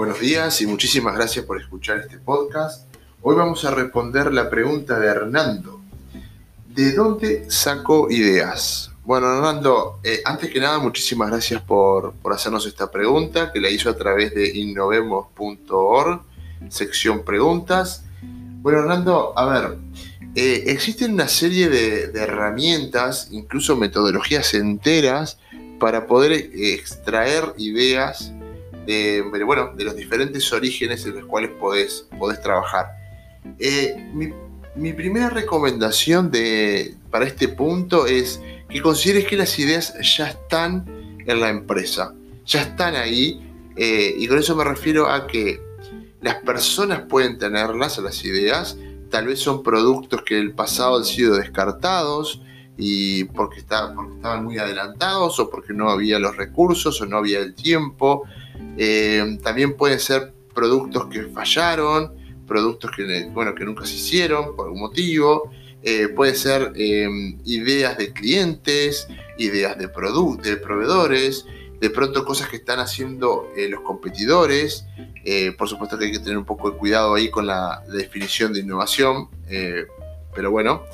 Buenos días y muchísimas gracias por escuchar este podcast. Hoy vamos a responder la pregunta de Hernando. ¿De dónde saco ideas? Bueno, Hernando, eh, antes que nada, muchísimas gracias por, hacernos esta pregunta, que la hizo a través de innovemos.org, sección preguntas. Bueno, Hernando, a ver, eh, existen una serie de, herramientas, incluso metodologías enteras, para poder eh, extraer ideas de, bueno, de los diferentes orígenes en los cuales podés, trabajar. mi, primera recomendación de, para este punto es que consideres que las ideas ya están en la empresa, ya están ahí, eh, y con eso me refiero a que las personas pueden tenerlas, las ideas, tal vez son productos que en el pasado han sido descartados y porque, porque estaban muy adelantados o porque no había los recursos o no había el tiempo. Eh, también pueden ser productos que fallaron, productos que, bueno, que nunca se hicieron por algún motivo. Eh, puede ser em, ideas de clientes, ideas de, de proveedores, de pronto cosas que están haciendo eh, los competidores. Eh, por supuesto que hay que tener un poco de cuidado ahí con la, definición de innovación, pero bueno,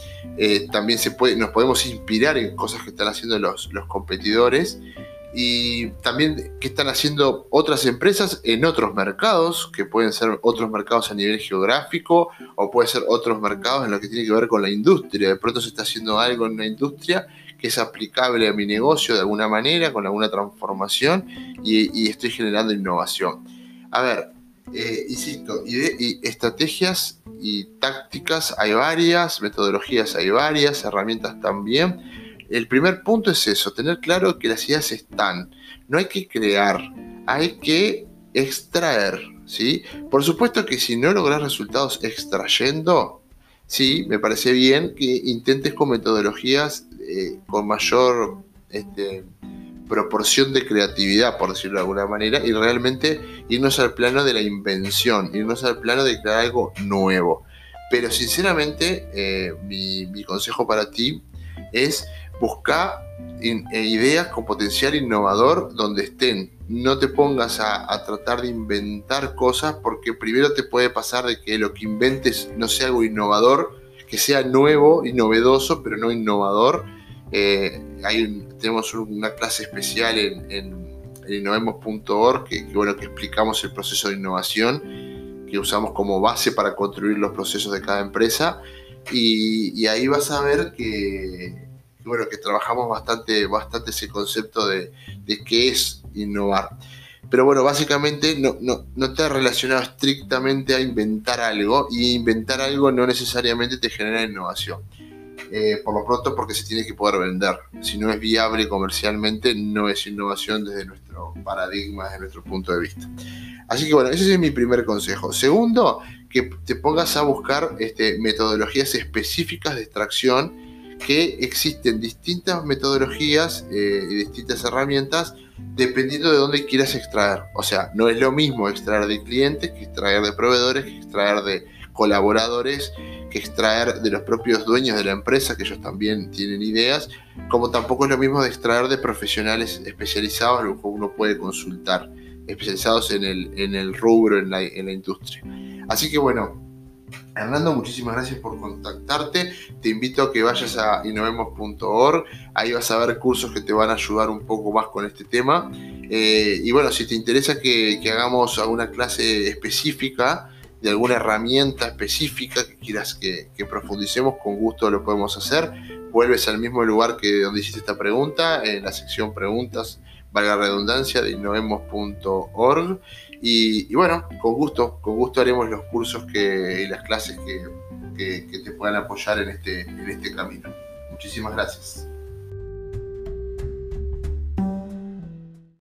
también se puede, nos podemos inspirar en cosas que están haciendo los, los competidores y también qué están haciendo otras empresas en otros mercados, que pueden ser otros mercados a nivel geográfico o puede ser otros mercados en lo que tiene que ver con la industria. De pronto se está haciendo algo en una industria que es aplicable a mi negocio de alguna manera, con alguna transformación y, estoy generando innovación. A ver, eh, insisto, y estrategias y tácticas hay varias, metodologías hay varias, herramientas también el primer punto es eso, tener claro que las ideas están. No hay que crear, hay que extraer, ¿sí? Por supuesto que si no logras resultados extrayendo, sí, me parece bien que intentes con metodologías eh, con mayor este, proporción de creatividad, por decirlo de alguna manera, y realmente irnos al plano de la invención, irnos al plano de crear algo nuevo. Pero sinceramente, eh, mi consejo para ti es busca eh, ideas con potencial innovador donde estén. No te pongas a, tratar de inventar cosas porque primero te puede pasar de que lo que inventes no sea algo innovador, que sea nuevo y novedoso, pero no innovador. Eh, hay tenemos una clase especial en, en, innovemos.org que, bueno, que explicamos el proceso de innovación que usamos como base para construir los procesos de cada empresa. Y, y ahí vas a ver que, bueno, que trabajamos bastante, bastante ese concepto de, qué es innovar. Pero bueno, básicamente no, no, no está relacionado estrictamente a inventar algo y inventar algo no necesariamente te genera innovación. Eh, por lo pronto porque se tiene que poder vender. Si no es viable comercialmente, no es innovación desde nuestro paradigma, desde nuestro punto de vista. Así que bueno, ese es mi primer consejo. Segundo, que te pongas a buscar este, metodologías específicas de extracción que existen distintas metodologías eh, y distintas herramientas dependiendo de dónde quieras extraer. O sea, no es lo mismo extraer de clientes que extraer de proveedores, extraer de colaboradores, que extraer de los propios dueños de la empresa, que ellos también tienen ideas, como tampoco es lo mismo de extraer de profesionales especializados, lo que uno puede consultar, especializados en el, rubro, en la industria. Así que bueno, Hernando, muchísimas gracias por contactarte. Te invito a que vayas a innovemos.org. Ahí vas a ver cursos que te van a ayudar un poco más con este tema. Eh, y bueno, si te interesa que, hagamos alguna clase específica de alguna herramienta específica que quieras que, profundicemos, con gusto lo podemos hacer. Vuelves al mismo lugar que donde hiciste esta pregunta, en la sección preguntas, valga redundancia, de innovemos.org. Y, bueno, con gusto, con gusto haremos los cursos que, y las clases que, que, te puedan apoyar en este, en este camino. Muchísimas gracias.